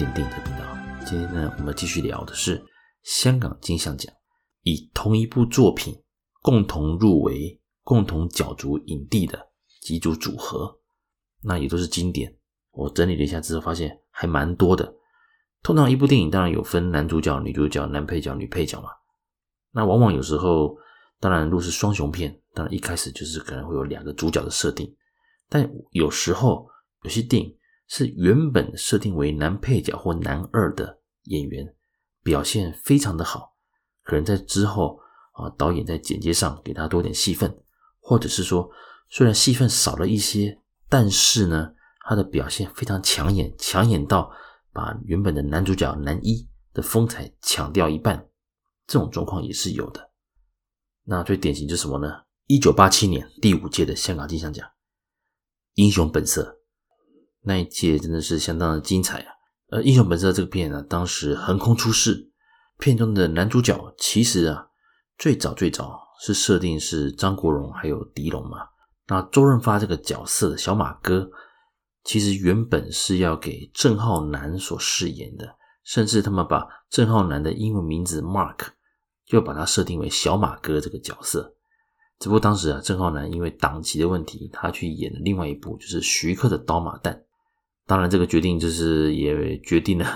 来到聊聊经典电影的频道。今天呢，我们继续聊的是香港金像奖以同一部作品共同入围、共同角逐影帝的几组组合，那也都是经典。我整理了一下之后，发现还蛮多的。通常一部电影当然有分男主角、女主角、男配角、女配角嘛。那往往有时候，当然如果是双雄片，当然一开始就是可能会有两个主角的设定。但有时候有些电影是原本设定为男配角或男二的演员表现非常的好，可能在之后啊导演在剪接上给他多点戏份，或者是说虽然戏份少了一些，但是呢他的表现非常抢眼，抢眼到。把原本的男主角男一的风采抢掉一半，这种状况也是有的。那最典型就是什么呢？一九八七年第五届的香港金像奖，《英雄本色》那一届真的是相当的精彩啊！呃，《英雄本色》这个片呢，当时横空出世，片中的男主角其实啊，最早最早是设定是张国荣还有狄龙嘛。那周润发这个角色小马哥。其实原本是要给郑浩南所饰演的，甚至他们把郑浩南的英文名字 Mark 就把他设定为小马哥这个角色。只不过当时啊，郑浩南因为档期的问题，他去演另外一部，就是徐克的《刀马旦》。当然，这个决定就是也决定了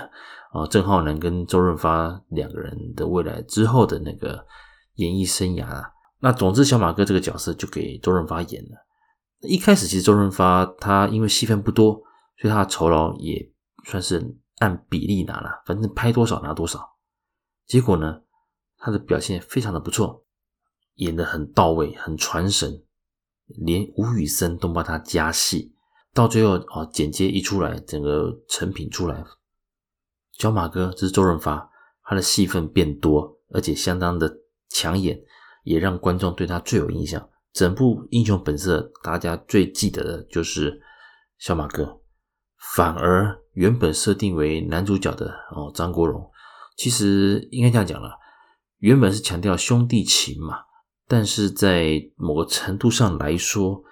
啊，郑浩南跟周润发两个人的未来之后的那个演艺生涯啊。那总之，小马哥这个角色就给周润发演了。一开始其实周润发他因为戏份不多，所以他的酬劳也算是按比例拿了，反正拍多少拿多少。结果呢，他的表现非常的不错，演得很到位，很传神，连吴宇森都帮他加戏。到最后哦，剪接一出来，整个成品出来，小马哥这是周润发，他的戏份变多，而且相当的抢眼，也让观众对他最有印象。整部《英雄本色》，大家最记得的就是小马哥，反而原本设定为男主角的哦张国荣，其实应该这样讲了，原本是强调兄弟情嘛，但是在某个程度上来说，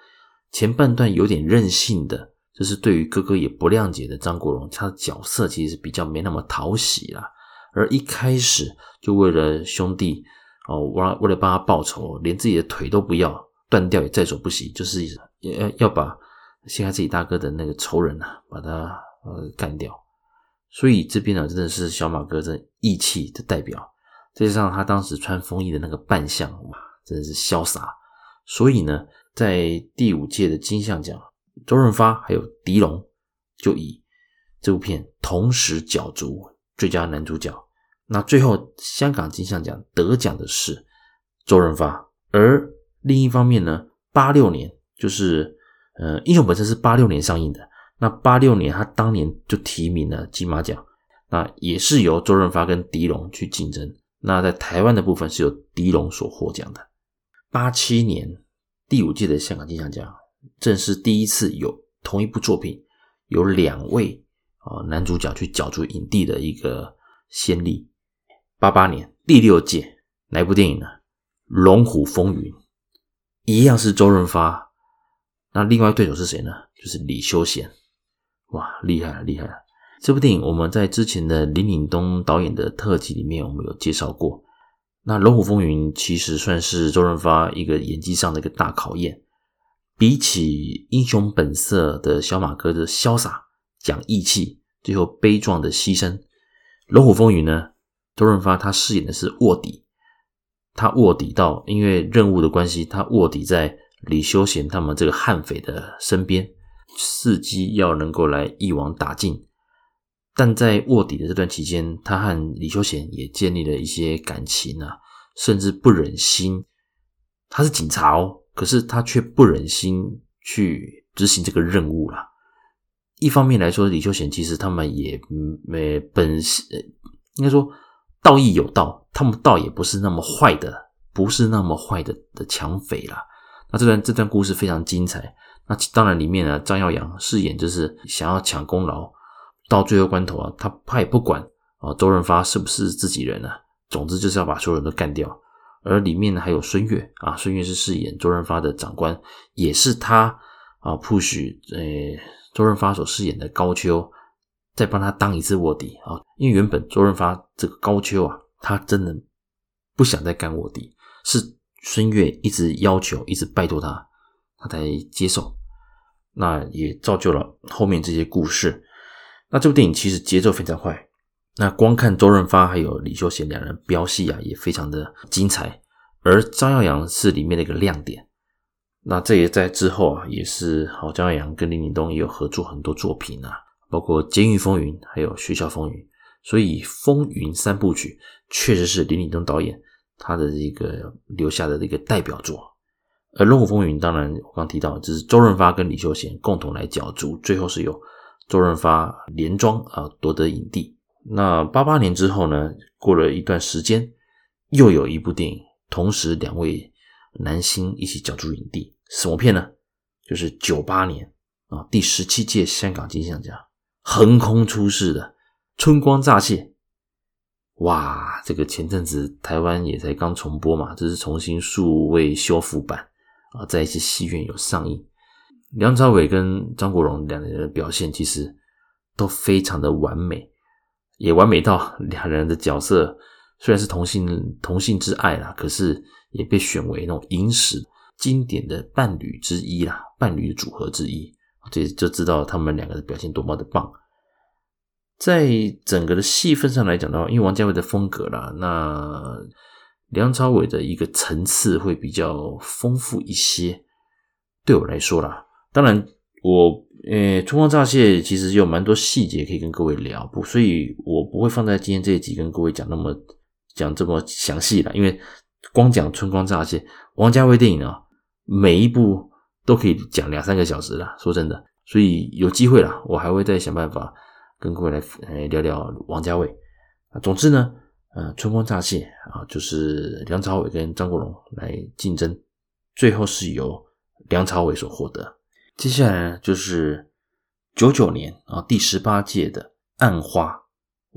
前半段有点任性的，就是对于哥哥也不谅解的张国荣，他的角色其实是比较没那么讨喜啦，而一开始就为了兄弟哦，为为了帮他报仇，连自己的腿都不要。断掉也在所不惜，就是要要把陷害自己大哥的那个仇人啊，把他呃干掉。所以这边呢，真的是小马哥这义气的代表。再加上他当时穿风衣的那个扮相，哇，真的是潇洒。所以呢，在第五届的金像奖，周润发还有狄龙就以这部片同时角逐最佳男主角。那最后香港金像奖得奖的是周润发，而。另一方面呢，八六年就是，呃，《英雄本色》是八六年上映的。那八六年他当年就提名了金马奖，那也是由周润发跟狄龙去竞争。那在台湾的部分是由狄龙所获奖的。八七年第五届的香港金像奖，正是第一次有同一部作品有两位啊男主角去角逐影帝的一个先例。八八年第六届哪部电影呢？《龙虎风云》。一样是周润发，那另外对手是谁呢？就是李修贤。哇，厉害了，厉害了！这部电影我们在之前的林岭东导演的特辑里面，我们有介绍过。那《龙虎风云》其实算是周润发一个演技上的一个大考验。比起《英雄本色》的小马哥的潇洒、讲义气，最后悲壮的牺牲，《龙虎风云》呢，周润发他饰演的是卧底。他卧底到，因为任务的关系，他卧底在李修贤他们这个悍匪的身边，伺机要能够来一网打尽。但在卧底的这段期间，他和李修贤也建立了一些感情啊，甚至不忍心。他是警察哦，可是他却不忍心去执行这个任务啦。一方面来说，李修贤其实他们也没本，应该说。道义有道，他们倒也不是那么坏的，不是那么坏的的抢匪啦。那这段这段故事非常精彩。那当然里面呢，张耀扬饰演就是想要抢功劳，到最后关头啊，他他也不管啊，周润发是不是自己人啊，总之就是要把所有人都干掉。而里面呢还有孙越啊，孙越是饰演周润发的长官，也是他啊 push 呃周润发所饰演的高秋再帮他当一次卧底啊，因为原本周润发这个高秋啊，他真的不想再干卧底，是孙越一直要求，一直拜托他，他才接受。那也造就了后面这些故事。那这部电影其实节奏非常快，那光看周润发还有李修贤两人飙戏啊，也非常的精彩。而张耀扬是里面的一个亮点。那这也在之后啊，也是好，张耀扬跟林岭东也有合作很多作品啊，包括《监狱风云》还有《学校风云》。所以《风云三部曲》确实是林岭东导演他的一个留下的一个代表作。而《龙虎风云》当然我刚提到，就是周润发跟李修贤共同来角逐，最后是由周润发连庄啊夺得影帝。那八八年之后呢，过了一段时间，又有一部电影，同时两位男星一起角逐影帝，什么片呢？就是九八年啊第十七届香港金像奖横空出世的《春光乍泄》。哇，这个前阵子台湾也才刚重播嘛，这是重新数位修复版啊，在一些戏院有上映。梁朝伟跟张国荣两人的表现其实都非常的完美，也完美到 两人的角色虽然是同性同性之爱啦，可是也被选为那种影史经典的伴侣之一啦，伴侣组合之一，这就知道他们两个的表现多么的棒。在整个的戏份上来讲的话，因为王家卫的风格啦，那梁朝伟的一个层次会比较丰富一些。对我来说啦。当然，我呃，《春光乍泄》其实有蛮多细节可以跟各位聊，不，所以我不会放在今天这一集跟各位讲那么讲这么详细啦，因为光讲《春光乍泄》，王家卫电影啊，每一部都可以讲两三个小时啦。说真的，所以有机会啦，我还会再想办法跟各位来呃聊聊王家卫啊。总之呢，呃，《春光乍泄》啊，就是梁朝伟跟张国荣来竞争，最后是由梁朝伟所获得。接下来呢，就是九九年啊，第十八届的《暗花》，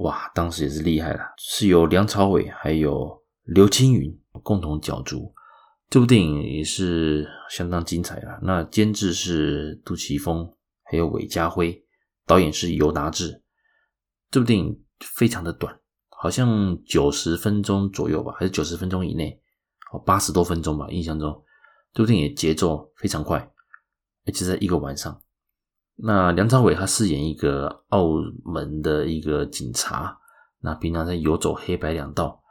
哇，当时也是厉害了，是由梁朝伟还有刘青云共同角逐。这部电影也是相当精彩啊。那监制是杜琪峰，还有韦家辉，导演是尤达志。这部电影非常的短，好像九十分钟左右吧，还是九十分钟以内？哦，八十多分钟吧，印象中这部电影节奏非常快。而且在一个晚上，那梁朝伟他饰演一个澳门的一个警察，那平常在游走黑白两道。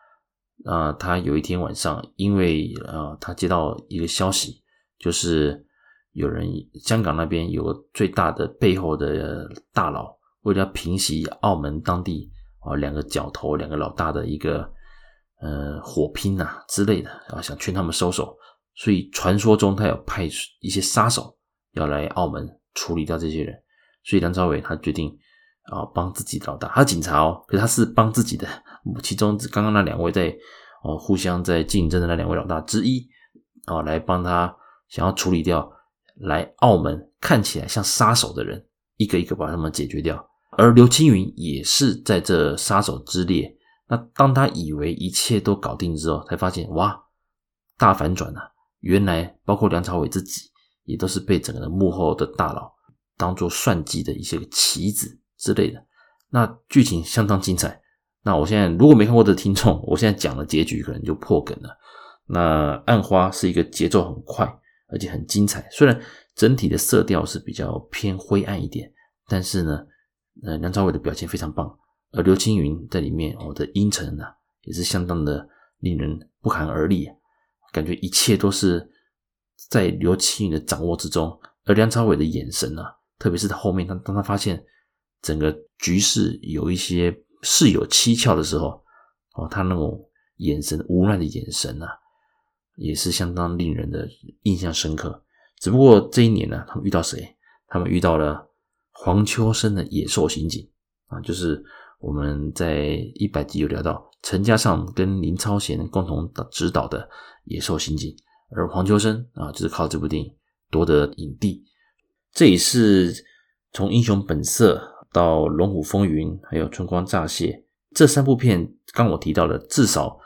啊，他有一天晚上，因为呃，他接到一个消息，就是有人香港那边有个最大的背后的大佬，为了平息澳门当地啊两个角头、两个老大的一个呃火拼啊之类的，啊，想劝他们收手，所以传说中他有派一些杀手。要来澳门处理掉这些人，所以梁朝伟他决定啊帮自己老大，他警察哦，可是他是帮自己的，其中刚刚那两位在哦互相在竞争的那两位老大之一啊来帮他想要处理掉来澳门看起来像杀手的人，一个一个把他们解决掉。而刘青云也是在这杀手之列。那当他以为一切都搞定之后，才发现哇大反转啊！原来包括梁朝伟自己。也都是被整个的幕后的大佬当做算计的一些棋子之类的，那剧情相当精彩。那我现在如果没看过的听众，我现在讲的结局可能就破梗了。那《暗花》是一个节奏很快而且很精彩，虽然整体的色调是比较偏灰暗一点，但是呢，呃，梁朝伟的表现非常棒，而刘青云在里面，我的阴沉啊，也是相当的令人不寒而栗，感觉一切都是。在刘青云的掌握之中，而梁朝伟的眼神啊，特别是他后面，当当他发现整个局势有一些事有蹊跷的时候，哦，他那种眼神无奈的眼神啊，也是相当令人的印象深刻。只不过这一年呢，他们遇到谁？他们遇到了黄秋生的《野兽刑警》啊，就是我们在一百集有聊到陈嘉上跟林超贤共同执导的《野兽刑警》。而黄秋生啊，就是靠这部电影夺得影帝。这也是从《英雄本色》到《龙虎风云》，还有《春光乍泄》这三部片，刚我提到的，至少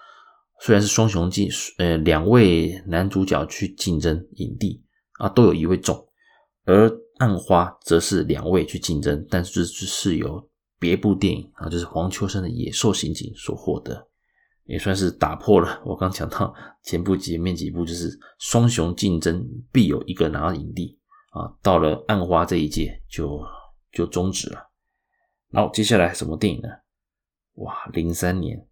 虽然是双雄竞，呃，两位男主角去竞争影帝啊，都有一位中。而暗花则是两位去竞争，但是是由别部电影啊，就是黄秋生的《野兽刑警》所获得，也算是打破了我刚讲到 前部前面几部就是双雄竞争必有一个拿影帝啊，到了暗花这一届就就终止了。然后接下来什么电影呢？哇，零三年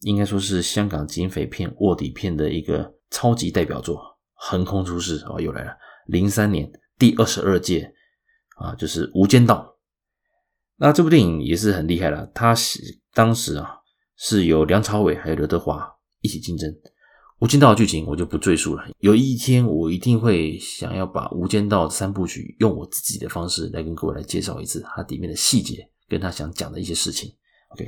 应该说是香港警匪片卧底片的一个超级代表作，横空出世啊，又来了，零三年。第二十二届啊，就是《无间道》。那这部电影也是很厉害了，它是当时啊是由梁朝伟还有刘德华一起竞争。《无间道》的剧情我就不赘述了。有一天我一定会想要把《无间道》三部曲用我自己的方式来跟各位来介绍一次它里面的细节，跟他想讲的一些事情。OK，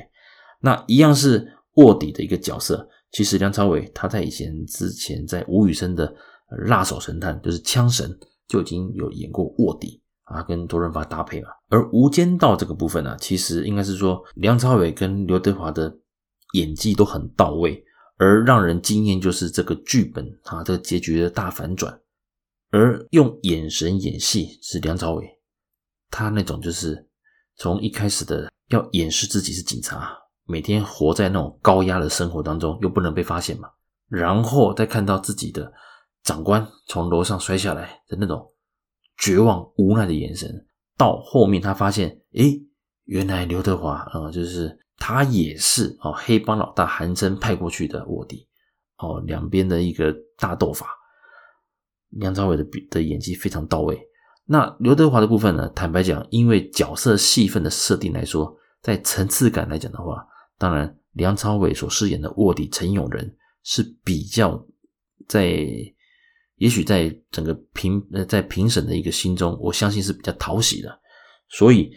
那一样是卧底的一个角色。其实梁朝伟他在以前之前在吴宇森的《辣手神探》就是枪神。就已经有演过卧底啊，跟周润发搭配了。而《无间道》这个部分呢、其实应该是说梁朝伟跟刘德华的演技都很到位，而让人惊艳就是这个剧本啊，这个结局的大反转。而用眼神演戏是梁朝伟，他那种就是从一开始的要掩饰自己是警察，每天活在那种高压的生活当中，又不能被发现嘛，然后再看到自己的。长官从楼上摔下来的那种绝望无奈的眼神，到后面他发现，诶，原来刘德华啊、就是他也是哦，黑帮老大韩琛派过去的卧底，哦，两边的一个大斗法，梁朝伟的的演技非常到位。那刘德华的部分呢，坦白讲，因为角色戏份的设定来说，在层次感来讲的话，当然梁朝伟所饰演的卧底陈永仁是比较在。也许在整个评呃，在评审的一个心中，我相信是比较讨喜的，所以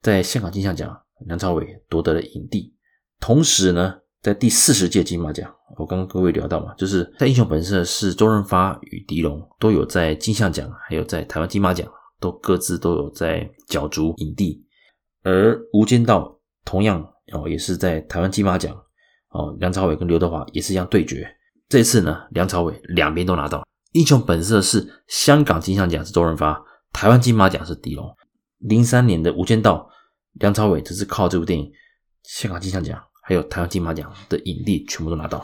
在香港金像奖，梁朝伟夺得了影帝。同时呢，在第四十届金马奖，我刚刚各位聊到嘛，就是在《英雄本色》是周润发与狄龙都有在金像奖，还有在台湾金马奖都各自都有在角逐影帝，而《无间道》同样哦也是在台湾金马奖哦，梁朝伟跟刘德华也是一样对决。这次呢，梁朝伟两边都拿到。英雄本色是香港金像奖是周润发，台湾金马奖是狄龙。零三年的《无间道》，梁朝伟只是靠这部电影，香港金像奖还有台湾金马奖的影帝全部都拿到，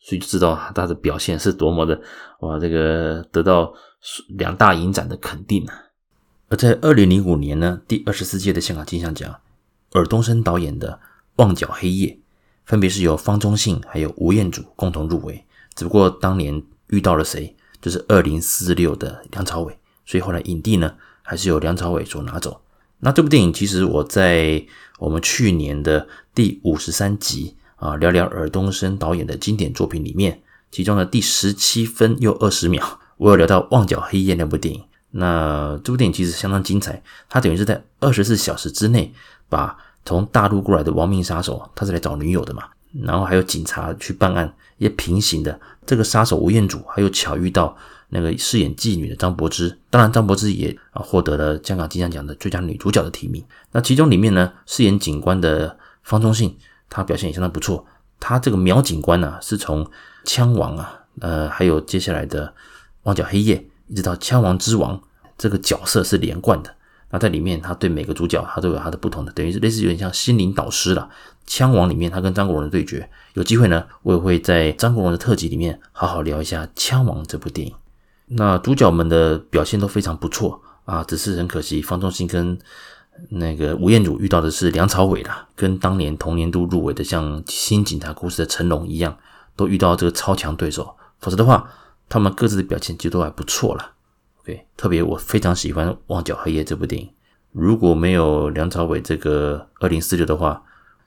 所以就知道他的表现是多么的哇，这个得到两大影展的肯定啊。而在二零零五年呢，第二十四届的香港金像奖，尔冬升导演的《旺角黑夜》，分别是由方中信还有吴彦祖共同入围，只不过当年遇到了谁？就是二零四六的梁朝伟，所以后来影帝呢还是由梁朝伟所拿走。那这部电影其实我在我们去年的第五十三集啊，聊聊尔冬升导演的经典作品里面，其中的第十七分又二十秒，我有聊到《旺角黑夜》那部电影。那这部电影其实相当精彩，它等于是在二十四小时之内把从大陆过来的亡命杀手，他是来找女友的嘛。然后还有警察去办案，也平行的这个杀手吴彦祖，还有巧遇到那个饰演妓女的张柏芝，当然张柏芝也啊获得了香港金像奖的最佳女主角的提名。那其中里面呢，饰演警官的方中信，他表现也相当不错。他这个苗警官呢、是从《枪王》啊，呃，还有接下来的《旺角黑夜》，一直到《枪王之王》，这个角色是连贯的。那在里面，他对每个主角，他都有他的不同的，等于是类似有点像心灵导师了。枪王里面，他跟张国荣的对决，有机会呢，我也会在张国荣的特辑里面好好聊一下《枪王》这部电影。那主角们的表现都非常不错啊，只是很可惜，方中信跟那个吴彦祖遇到的是梁朝伟啦，跟当年同年度入围的像《新警察故事》的成龙一样，都遇到这个超强对手。否则的话，他们各自的表现其实都还不错了。OK，特别我非常喜欢《旺角黑夜》这部电影，如果没有梁朝伟这个二零四六的话。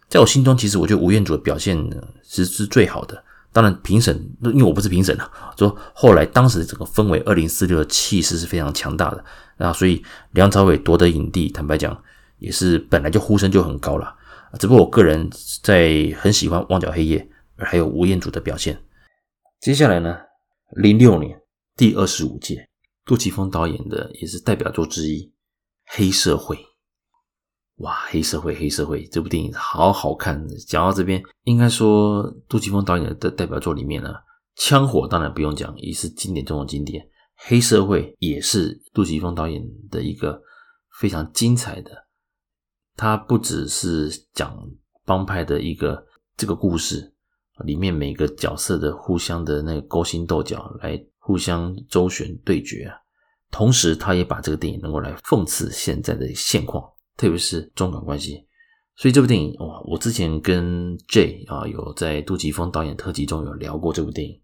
在我心中，其实我觉得吴彦祖的表现其实是最好的。当然，评审因为我不是评审啊，说后来当时整个氛围二零四六的气势是非常强大的啊，所以梁朝伟夺得影帝，坦白讲也是本来就呼声就很高了。只不过我个人在很喜欢《旺角黑夜》，还有吴彦祖的表现。接下来呢，零六年第二十五届，杜琪峰导演的也是代表作之一《黑社会》。哇，黑社会，黑社会这部电影好好看。讲到这边，应该说杜琪峰导演的代表作里面呢，枪火当然不用讲，也是经典中的经典。黑社会也是杜琪峰导演的一个非常精彩的。他不只是讲帮派的一个这个故事，里面每个角色的互相的那个勾心斗角，来互相周旋对决啊。同时，他也把这个电影能够来讽刺现在的现况，特别是中港关系。所以这部电影哇，我之前跟 J 啊有在杜琪峰导演特辑中有聊过这部电影，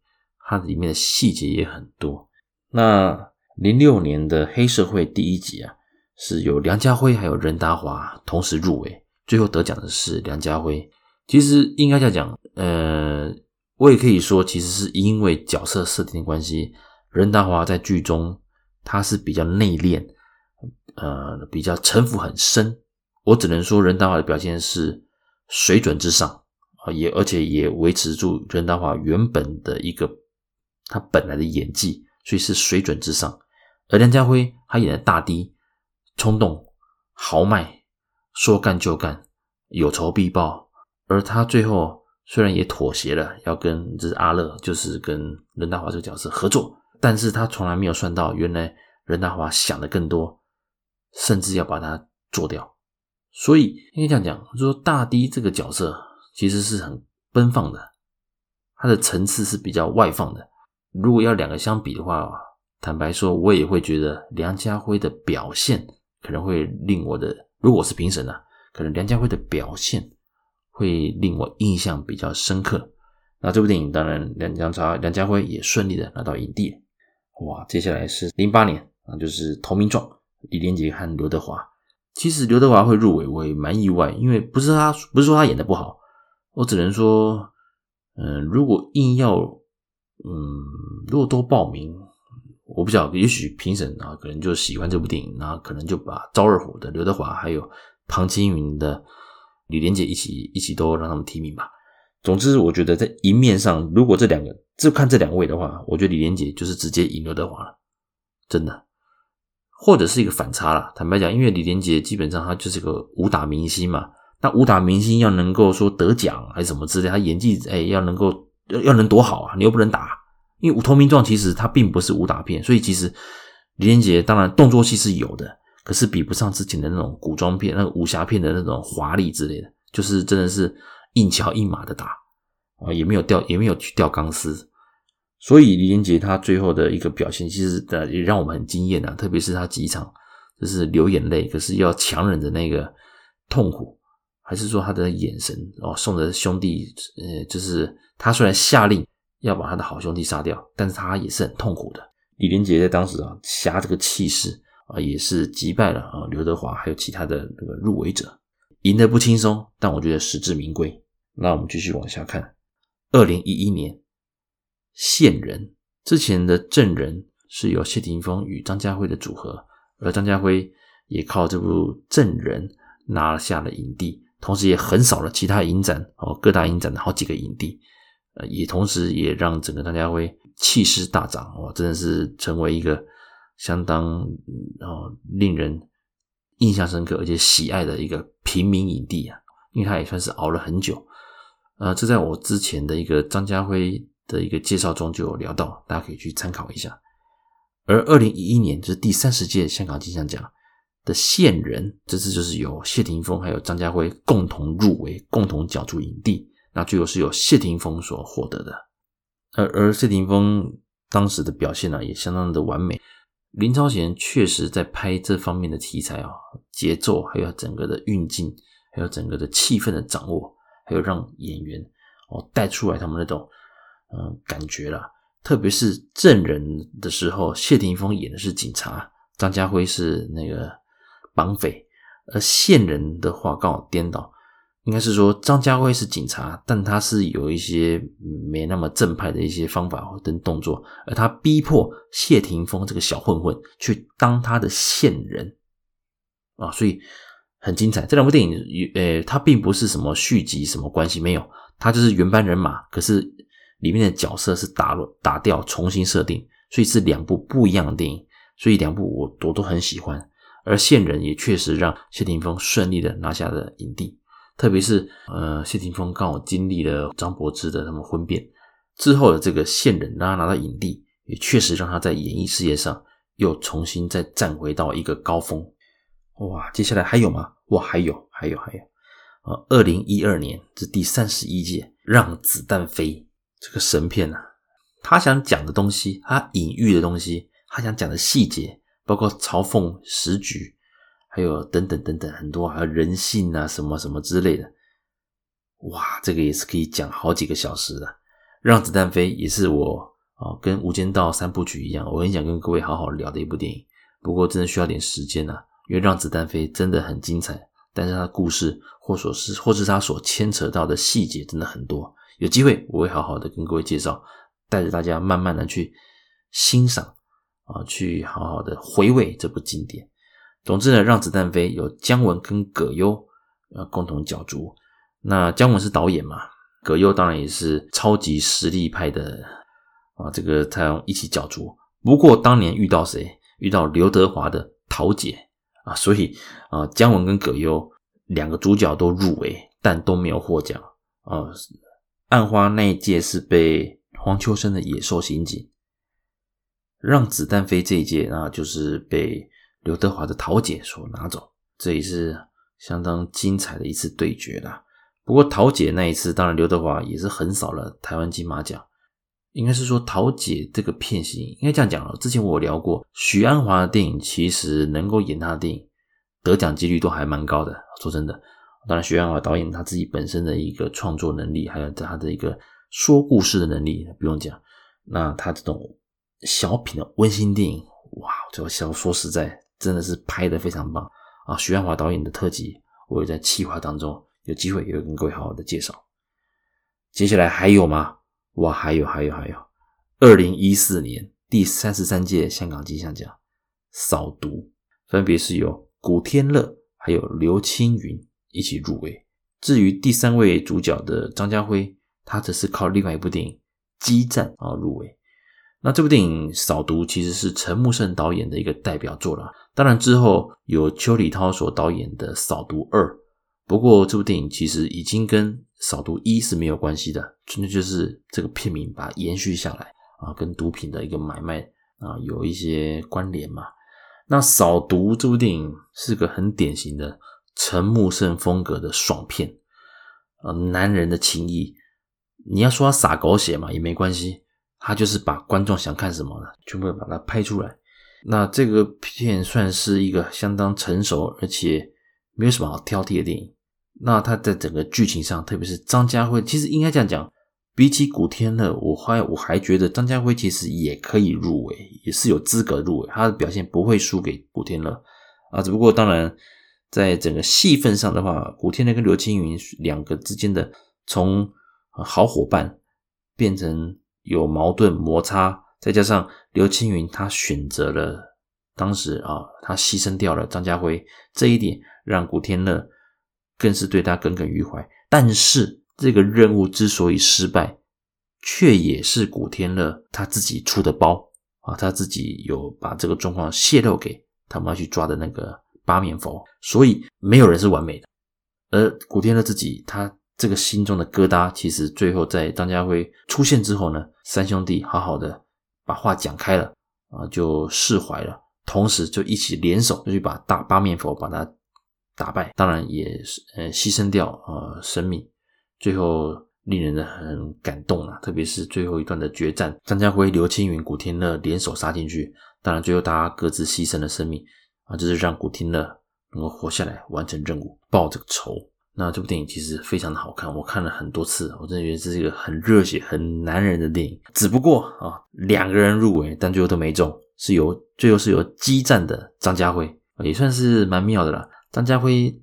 它里面的细节也很多。那零六年的黑社会第一集啊，是由梁家辉还有任达华同时入围，最后得奖的是梁家辉。其实应该这样讲，呃，我也可以说，其实是因为角色设定的关系，任达华在剧中他是比较内敛，呃，比较城府很深。我只能说，任达华的表现是水准之上啊，也而且也维持住任达华原本的一个他本来的演技，所以是水准之上。而梁家辉他演的大堤，冲动、豪迈，说干就干，有仇必报。而他最后虽然也妥协了，要跟这是阿乐，就是跟任达华这个角色合作，但是他从来没有算到，原来任达华想的更多，甚至要把它做掉。所以应该这样讲，说大 D 这个角色其实是很奔放的，他的层次是比较外放的。如果要两个相比的话，坦白说，我也会觉得梁家辉的表现可能会令我的，如果是评审啊，可能梁家辉的表现会令我印象比较深刻。那这部电影当然梁梁朝梁家辉也顺利的拿到影帝。哇，接下来是零八年啊，就是《投名状》，李连杰和刘德华。其实刘德华会入围，我也蛮意外，因为不是他，不是说他演的不好，我只能说，嗯，如果硬要，嗯，如果都报名，我不知道，也许评审啊，可能就喜欢这部电影，然后可能就把赵二虎的刘德华还有庞青云的李连杰一起一起都让他们提名吧。总之，我觉得在一面上，如果这两个就看这两位的话，我觉得李连杰就是直接赢刘德华了，真的。或者是一个反差啦，坦白讲，因为李连杰基本上他就是个武打明星嘛，那武打明星要能够说得奖还是什么之类，他演技哎要能够要能多好啊，你又不能打，因为《投名状》其实它并不是武打片，所以其实李连杰当然动作戏是有的，可是比不上之前的那种古装片、那个武侠片的那种华丽之类的，就是真的是硬桥硬马的打啊，也没有掉也没有去掉钢丝。所以李连杰他最后的一个表现，其实的也让我们很惊艳啊！特别是他几场就是流眼泪，可是要强忍着那个痛苦，还是说他的眼神哦，送着兄弟，呃，就是他虽然下令要把他的好兄弟杀掉，但是他也是很痛苦的。李连杰在当时啊，侠这个气势啊，也是击败了啊刘德华还有其他的那个入围者，赢得不轻松，但我觉得实至名归。那我们继续往下看，二零一一年。线人之前的证人是由谢霆锋与张家辉的组合，而张家辉也靠这部证人拿下了影帝，同时也横扫了其他影展哦，各大影展的好几个影帝，呃，也同时也让整个张家辉气势大涨哦，真的是成为一个相当哦令人印象深刻而且喜爱的一个平民影帝啊，因为他也算是熬了很久，呃，这在我之前的一个张家辉。的一个介绍中就有聊到，大家可以去参考一下。而二零一一年就是第三十届香港金像奖的线人，这次就是由谢霆锋还有张家辉共同入围，共同角逐影帝。那最后是由谢霆锋所获得的。而而谢霆锋当时的表现呢，也相当的完美。林超贤确实在拍这方面的题材啊，节奏还有整个的运镜，还有整个的气氛的掌握，还有让演员哦带出来他们那种。嗯，感觉了，特别是证人的时候，谢霆锋演的是警察，张家辉是那个绑匪，而线人的话刚好颠倒，应该是说张家辉是警察，但他是有一些没那么正派的一些方法跟动作，而他逼迫谢霆锋这个小混混去当他的线人啊，所以很精彩。这两部电影，呃，它并不是什么续集，什么关系没有，它就是原班人马，可是。里面的角色是打打掉重新设定，所以是两部不一样的电影，所以两部我我都很喜欢。而线人也确实让谢霆锋顺利的拿下了影帝，特别是呃谢霆锋刚好经历了张柏芝的他们婚变之后的这个线人让他拿到影帝，也确实让他在演艺事业上又重新再站回到一个高峰。哇，接下来还有吗？哇，还有，还有，还有。啊，二零一二年这第三十一届《让子弹飞》这个神片啊，他想讲的东西，他隐喻的东西，他想讲的细节，包括嘲讽时局，还有等等等等很多，还有人性啊，什么什么之类的。哇，这个也是可以讲好几个小时的。《让子弹飞》也是我啊，跟《无间道》三部曲一样，我很想跟各位好好聊的一部电影。不过真的需要点时间啊，因为《让子弹飞》真的很精彩，但是它的故事或所是或是它所牵扯到的细节真的很多。有机会我会好好的跟各位介绍，带着大家慢慢的去欣赏啊，去好好的回味这部经典。总之呢，《让子弹飞》有姜文跟葛优呃共同角逐。那姜文是导演嘛，葛优当然也是超级实力派的啊，这个他要一起角逐。不过当年遇到谁？遇到刘德华的桃姐啊，所以啊，姜文跟葛优两个主角都入围，但都没有获奖啊。暗花那一届是被黄秋生的《野兽刑警》，让子弹飞这一届啊，就是被刘德华的桃姐所拿走，这也是相当精彩的一次对决啦。不过桃姐那一次，当然刘德华也是横扫了台湾金马奖。应该是说桃姐这个片型，应该这样讲了。之前我聊过，许鞍华的电影其实能够演他的电影，得奖几率都还蛮高的。说真的，当然许鞍华导演他自己本身的一个创作能力，还有他的一个说故事的能力，不用讲。那他这种小品的温馨电影，哇，这个小说实在真的是拍的非常棒啊！许鞍华导演的特辑，我也在企划当中。有机会也会跟各位好好的介绍。接下来还有吗？哇，还有，还有，还有。二零一四年第三十三届香港金像奖，扫毒分别是由古天乐还有刘青云一起入围。至于第三位主角的张家辉，他则是靠另外一部电影《激战》啊入围。那这部电影《扫毒》其实是陈木胜导演的一个代表作了。当然之后有邱礼涛所导演的《扫毒二》。不过这部电影其实已经跟《扫毒一》是没有关系的，纯粹就是这个片名把它延续下来啊，跟毒品的一个买卖啊有一些关联嘛。那《扫毒》这部电影是个很典型的陈木胜风格的爽片呃，男人的情谊，你要说他撒狗血嘛也没关系，他就是把观众想看什么的全部把它拍出来。那这个片算是一个相当成熟而且没有什么好挑剔的电影。那他在整个剧情上，特别是张家辉，其实应该这样讲，比起古天乐，我还我还觉得张家辉其实也可以入围，也是有资格入围，他的表现不会输给古天乐啊。只不过当然，在整个戏份上的话，古天乐跟刘青云两个之间的从好伙伴变成有矛盾摩擦，再加上刘青云他选择了当时啊，他牺牲掉了张家辉这一点，让古天乐。更是对他耿耿于怀，但是这个任务之所以失败，却也是古天乐他自己出的包啊，他自己有把这个状况泄露给他们要去抓的那个八面佛，所以没有人是完美的。而古天乐自己，他这个心中的疙瘩，其实最后在张家辉出现之后呢，三兄弟好好的把话讲开了啊，就释怀了，同时就一起联手就去把大八面佛把他。打败，当然也是呃牺牲掉呃生命，最后令人很感动啊，特别是最后一段的决战，张家辉、刘青云、古天乐联手杀进去，当然最后大家各自牺牲了生命啊，就是让古天乐能够活下来完成任务，报这个仇。那这部电影其实非常的好看，我看了很多次，我真的觉得这是一个很热血、很男人的电影。只不过啊，两个人入围，但最后都没中，是由最后是由激战的张家辉，也算是蛮妙的啦。张家辉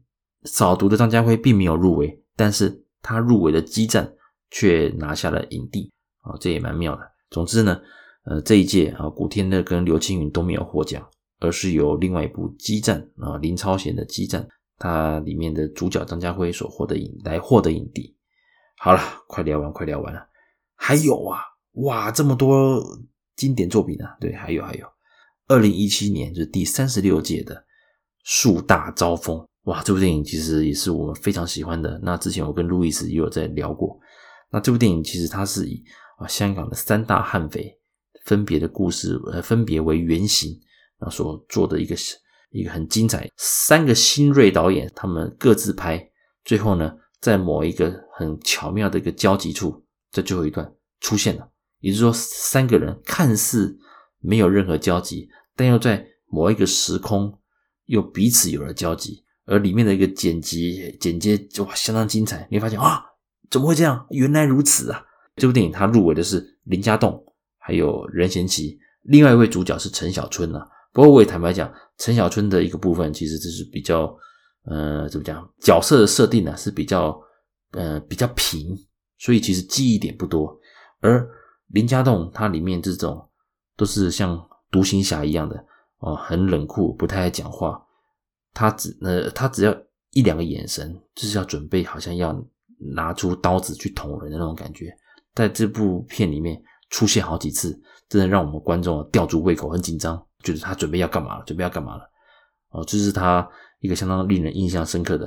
扫毒的张家辉并没有入围，但是他入围的激战却拿下了影帝啊，这也蛮妙的。总之呢，呃，这一届啊，古天乐跟刘青云都没有获奖，而是由另外一部激战啊，林超贤的激战，它里面的主角张家辉所获得影来获得影帝。好了，快聊完，快聊完了，还有啊，哇，这么多经典作品啊，对，还有还有，二零一七年就是第三十六届的。树大招风，哇！这部电影其实也是我们非常喜欢的。那之前我跟路易斯也有在聊过。那这部电影其实它是以啊香港的三大悍匪分别的故事，呃，分别为原型，然后所做的一个一个很精彩，三个新锐导演他们各自拍，最后呢，在某一个很巧妙的一个交集处，在最后一段出现了，也就是说，三个人看似没有任何交集，但又在某一个时空又彼此有了交集，而里面的一个剪辑剪接就相当精彩，你会发现啊，怎么会这样？原来如此啊！这部电影它入围的是林家栋，还有任贤齐，另外一位主角是陈小春啊。不过我也坦白讲，陈小春的一个部分其实这是比较，呃，怎么讲？角色的设定呢是比较，呃，比较平，所以其实记忆点不多。而林家栋他里面这种都是像独行侠一样的哦，很冷酷，不太爱讲话。他只呃，他只要一两个眼神，就是要准备，好像要拿出刀子去捅人的那种感觉。在这部片里面出现好几次，真的让我们观众吊足胃口，很紧张，觉得他准备要干嘛了，准备要干嘛了。哦，这是他一个相当令人印象深刻的。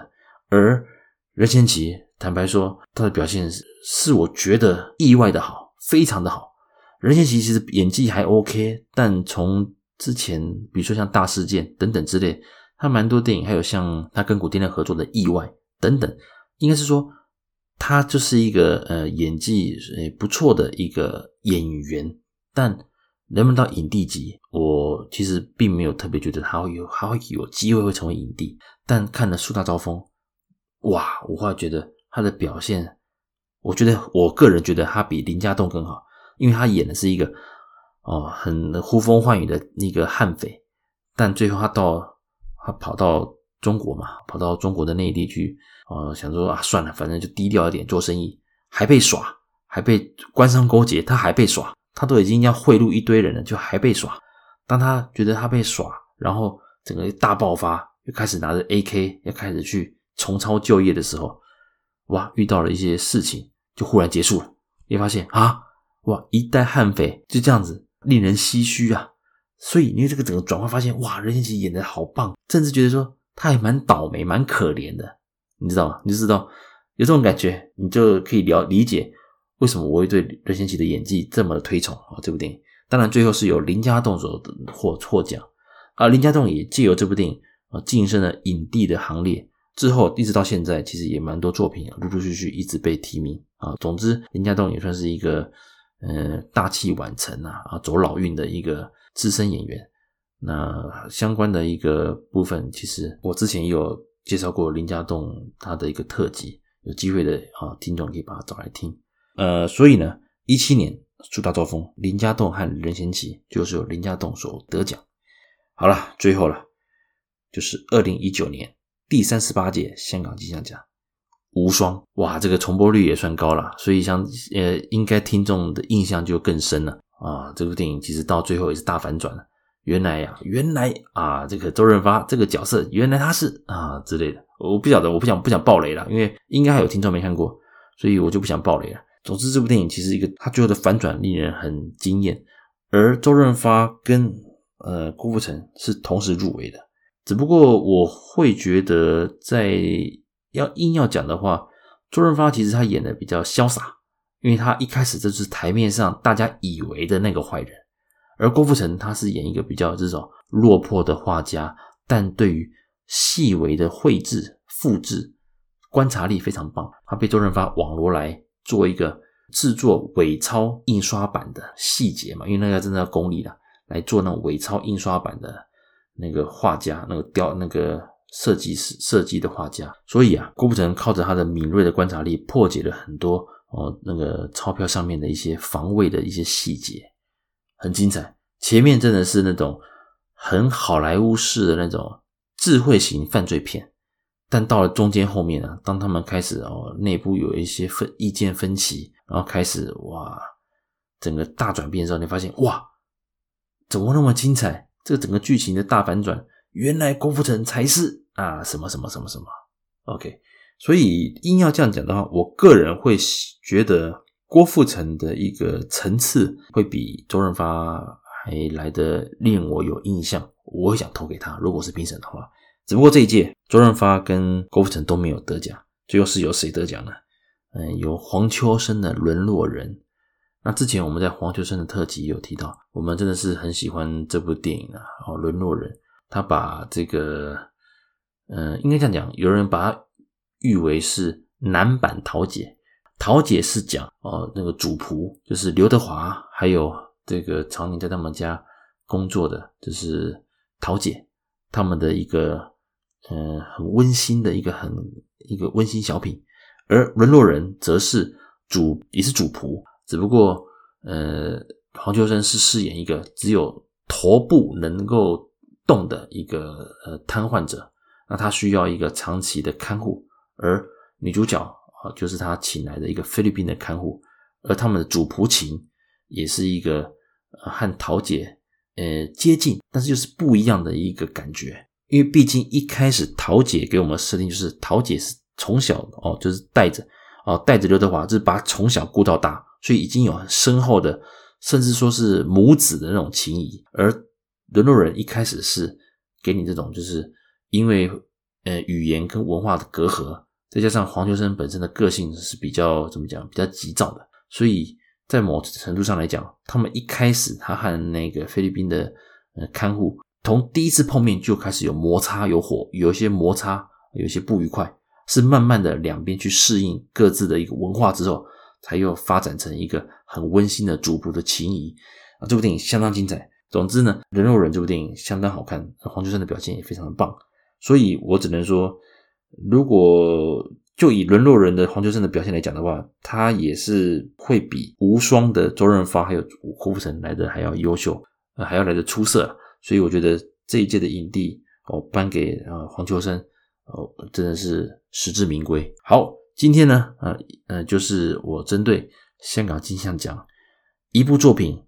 而任贤齐，坦白说，他的表现是是我觉得意外的好，非常的好。任贤齐其实演技还 OK，但从之前比如说像大事件等等之类，他蛮多电影，还有像他跟古天乐合作的意外等等，应该是说。他就是一个呃演技诶不错的一个演员，但能不能到影帝级，我其实并没有特别觉得他会有，他会有机会会成为影帝。但看了《树大招风》，哇，我会觉得他的表现，我觉得我个人觉得他比林家栋更好，因为他演的是一个哦很呼风唤雨的那个悍匪，但最后他到他跑到中国嘛，跑到中国的内地去。呃，想说啊，算了，反正就低调一点做生意，还被耍，还被官商勾结，他还被耍，他都已经要贿赂一堆人了，就还被耍。当他觉得他被耍，然后整个大爆发，又开始拿着 AK，要开始去重操旧业的时候，哇，遇到了一些事情，就忽然结束了。你发现啊，哇，一代悍匪就这样子，令人唏嘘啊。所以，因为这个整个转换，发现哇，任贤齐演得好棒，甚至觉得说他还蛮倒霉，蛮可怜的。你知道吗？你就知道有这种感觉，你就可以了理解为什么我会对任贤齐的演技这么推崇啊！这部电影当然最后是由林家栋所获获奖，而林家栋也借由这部电影啊晋升了影帝的行列。之后一直到现在，其实也蛮多作品陆陆续续一直被提名啊。总之，林家栋也算是一个呃大器晚成啊啊走老运的一个资深演员。那相关的一个部分，其实我之前也有。介绍过林家栋他的一个特辑，有机会的啊，听众可以把它找来听。呃，所以呢，一七年树大招风，林家栋和任贤齐就是由林家栋所得奖。好了，最后了，就是二零一九年第三十八届香港金像奖无双，哇，这个重播率也算高了，所以像呃，应该听众的印象就更深了啊。这部电影其实到最后也是大反转了。原来呀、原来啊，这个周润发这个角色，原来他是啊之类的，我不晓得，我不想不想爆雷了，因为应该还有听众没看过，所以我就不想爆雷了。总之，这部电影其实一个他最后的反转令人很惊艳，而周润发跟呃郭富城是同时入围的，只不过我会觉得，在要硬要讲的话，周润发其实他演的比较潇洒，因为他一开始就是台面上大家以为的那个坏人。而郭富城他是演一个比较这种落魄的画家，但对于细微的绘制、复制观察力非常棒。他被周润发网罗来做一个制作伪钞印刷版的细节嘛，因为那个真的要功力了，来做那种伪钞印刷版的那个画家、那个雕、那个设计师设计的画家。所以啊，郭富城靠着他的敏锐的观察力，破解了很多哦那个钞票上面的一些防卫的一些细节。很精彩，前面真的是那种很好莱坞式的那种智慧型犯罪片，但到了中间后面啊，当他们开始哦内部有一些分意见分歧，然后开始哇整个大转变的时候，你发现哇怎么那么精彩？这个整个剧情的大反转，原来郭富城才是啊什么什么什么什么，OK，所以硬要这样讲的话，我个人会觉得。郭富城的一个层次会比周润发还来得令我有印象，我会想投给他。如果是评审的话，只不过这一届周润发跟郭富城都没有得奖，最后是由谁得奖呢？嗯，由黄秋生的《沦落人》。那之前我们在黄秋生的特辑有提到，我们真的是很喜欢这部电影啊，哦，《沦落人》，他把这个，嗯、应该这样讲，有人把它誉为是男版桃姐。桃姐是讲哦，那个主仆就是刘德华，还有这个常年在他们家工作的，就是桃姐他们的一个、呃、很温馨的一个很一个温馨小品，而沦落人则是主也是主仆，只不过呃黄秋生是饰演一个只有头部能够动的一个呃瘫痪者，那他需要一个长期的看护，而女主角啊。就是他请来的一个菲律宾的看护，而他们的主仆情也是一个和桃姐呃接近，但是又是不一样的一个感觉。因为毕竟一开始桃姐给我们的设定就是桃姐是从小哦，就是带着哦带着刘德华，就是把他从小顾到大，所以已经有很深厚的，甚至说是母子的那种情谊。而沦落人一开始是给你这种，就是因为呃语言跟文化的隔阂。再加上黄秋生本身的个性是比较怎么讲，比较急躁的，所以在某程度上来讲，他们一开始他和那个菲律宾的呃看护从第一次碰面就开始有摩擦，有火，有一些摩擦，有一些不愉快，是慢慢的两边去适应各自的一个文化之后，才又发展成一个很温馨的主仆的情谊啊！这部电影相当精彩。总之呢，《人肉人》这部电影相当好看，黄秋生的表现也非常的棒，所以我只能说。如果就以沦落人的黄秋生的表现来讲的话，他也是会比无双的周润发还有郭富城来的还要优秀，呃，还要来的出色。所以我觉得这一届的影帝哦，颁给啊黄秋生哦，真的是实至名归。好，今天呢，呃呃，就是我针对香港金像奖一部作品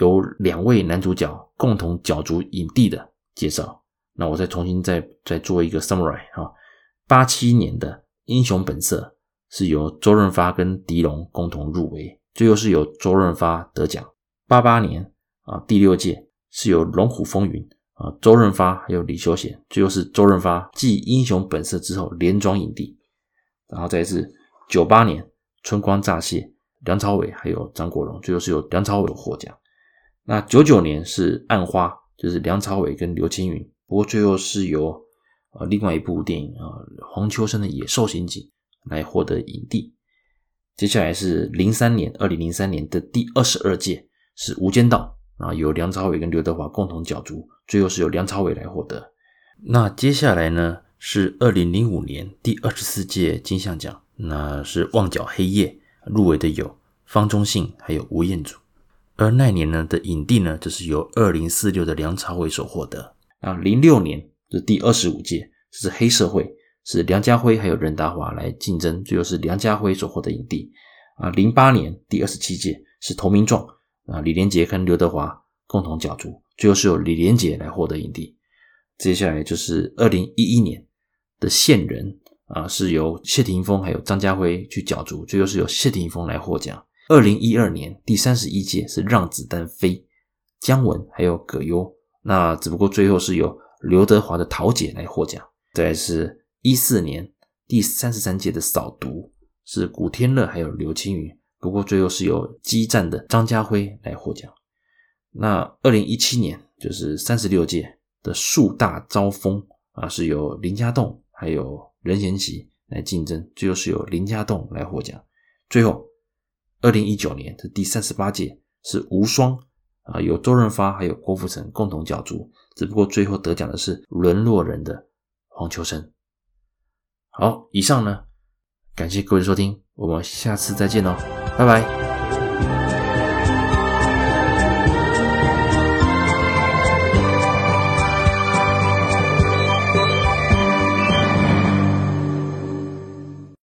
由两位男主角共同角逐影帝的介绍，那我再重新再再做一个 summary 哈。八七年的《英雄本色》是由周润发跟狄龙共同入围，最后是由周润发得奖。八八年啊，第六届是由《龙虎风云》啊，周润发还有李修贤，最后是周润发继《英雄本色》之后连庄影帝。然后再是九八年《春光乍泄》，梁朝伟还有张国荣，最后是由梁朝伟获奖。那九九年是《暗花》，就是梁朝伟跟刘青云，不过最后是由。呃，另外一部电影啊，黄秋生的《野兽刑警》来获得影帝。接下来是零三年，二零零三年的第二十二届是《无间道》，啊，由梁朝伟跟刘德华共同角逐，最后是由梁朝伟来获得。那接下来呢是二零零五年第二十四届金像奖，那是《旺角黑夜》，入围的有方中信还有吴彦祖，而那年呢的影帝呢就是由二零四六的梁朝伟所获得。啊，零六年。是第二十五届，是黑社会，是梁家辉还有任达华来竞争，最后是梁家辉所获得影帝。啊，零八年第二十七届是投名状，啊，李连杰跟刘德华共同角逐，最后是由李连杰来获得影帝。接下来就是二零一一年的线人，啊，是由谢霆锋还有张家辉去角逐，最后是由谢霆锋来获奖。二零一二年第三十一届是让子弹飞，姜文还有葛优，那只不过最后是由。刘德华的桃姐来获奖，再是一四年第三十三届的扫毒，是古天乐还有刘青云，不过最后是由激战的张家辉来获奖。那二零一七年就是三十六届的树大招风啊，是由林家栋还有任贤齐来竞争，最后是由林家栋来获奖。最后二零一九年的第三十八届是无双啊，由周润发还有郭富城共同角逐。只不过最后得奖的是沦落人的黄秋生。好，以上呢，感谢各位收听，我们下次再见喽，拜拜。